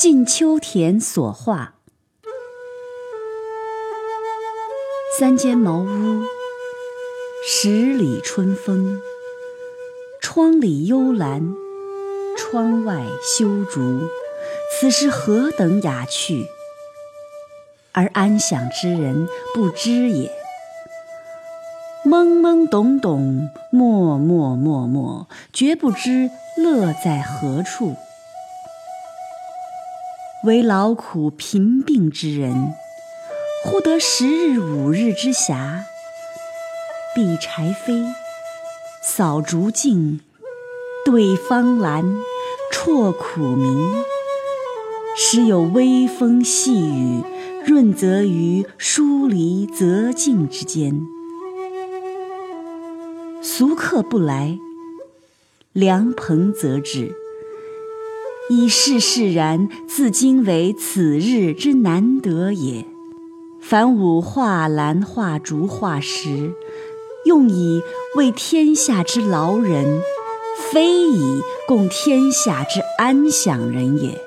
近秋田所画。三间茅屋，十里春风。窗里幽兰，窗外修竹。此时何等雅趣，而安享之人不知也。懵懵懂懂，默默默默，绝不知乐在何处。为劳苦贫病之人，忽得十日五日之暇，避柴扉，扫竹径，对芳兰，啜苦茗，时有微风细雨，润泽于疏离泽径之间。俗客不来，凉棚则止。以是释然，自今为此日之难得也。凡吾画兰、画竹、画石，用以为天下之劳人，非以供天下之安享人也。